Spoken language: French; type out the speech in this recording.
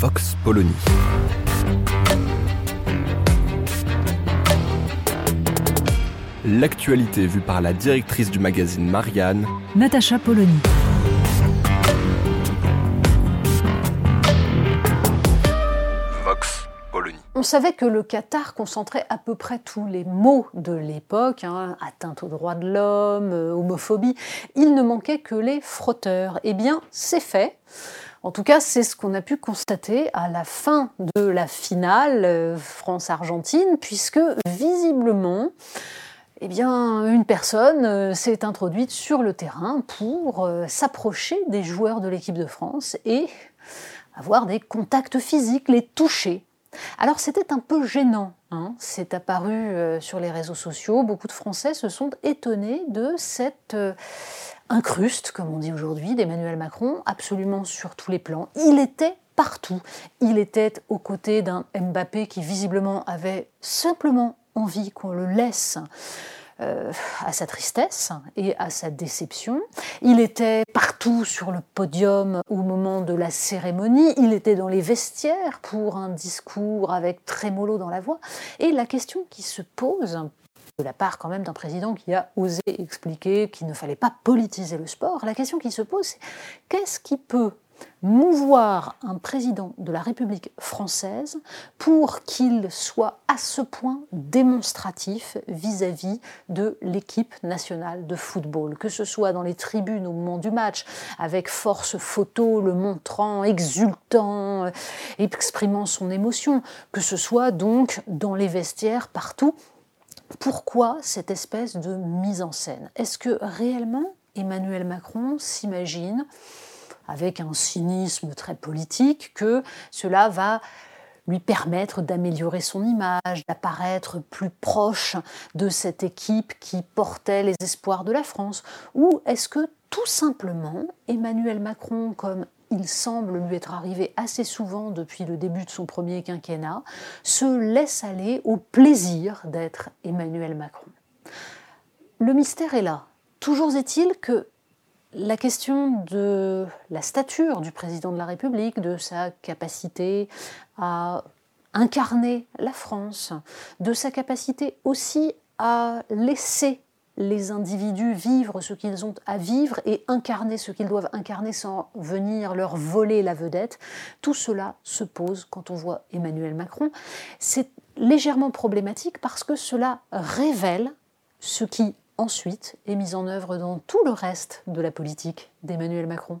Vox Polony. L'actualité vue par la directrice du magazine Marianne, Natacha Polony. Vox Polony. On savait que le Qatar concentrait à peu près tous les maux de l'époque, hein, atteinte aux droits de l'homme, euh, homophobie. Il ne manquait que les frotteurs. Eh bien, c'est fait. En tout cas, c'est ce qu'on a pu constater à la fin de la finale euh, France-Argentine, puisque visiblement, eh bien, une personne euh, s'est introduite sur le terrain pour euh, s'approcher des joueurs de l'équipe de France et avoir des contacts physiques, les toucher. Alors c'était un peu gênant, hein. c'est apparu sur les réseaux sociaux, beaucoup de Français se sont étonnés de cette incruste, comme on dit aujourd'hui, d'Emmanuel Macron, absolument sur tous les plans. Il était partout. Il était aux côtés d'un Mbappé qui visiblement avait simplement envie qu'on le laisse euh, à sa tristesse et à sa déception. Il était partout sur le podium au moment de la cérémonie. Il était dans les vestiaires pour un discours avec trémolo dans la voix. Et la question qui se pose de la part quand même d'un président qui a osé expliquer qu'il ne fallait pas politiser le sport, la question qui se pose, c'est qu'est-ce qui peut mouvoir un président de la République française pour qu'il soit à ce point démonstratif vis-à-vis de l'équipe nationale de football, que ce soit dans les tribunes au moment du match, avec force photo, le montrant, exultant, euh, exprimant son émotion, que ce soit donc dans les vestiaires, partout. Pourquoi cette espèce de mise en scène? Est-ce que réellement Emmanuel Macron s'imagine avec un cynisme très politique, que cela va lui permettre d'améliorer son image, d'apparaître plus proche de cette équipe qui portait les espoirs de la France? Ou est-ce que tout simplement Emmanuel Macron, comme il semble lui être arrivé assez souvent depuis le début de son premier quinquennat, se laisse aller au plaisir d'être Emmanuel Macron Le mystère est là. Toujours est-il que la question de la stature du président de la République, de sa capacité à incarner la France, de sa capacité aussi à laisser les individus vivre ce qu'ils ont à vivre et incarner ce qu'ils doivent incarner sans venir leur voler la vedette, tout cela se pose quand on voit Emmanuel Macron. C'est légèrement problématique parce que cela révèle ce qui ensuite est mise en œuvre dans tout le reste de la politique d'Emmanuel Macron.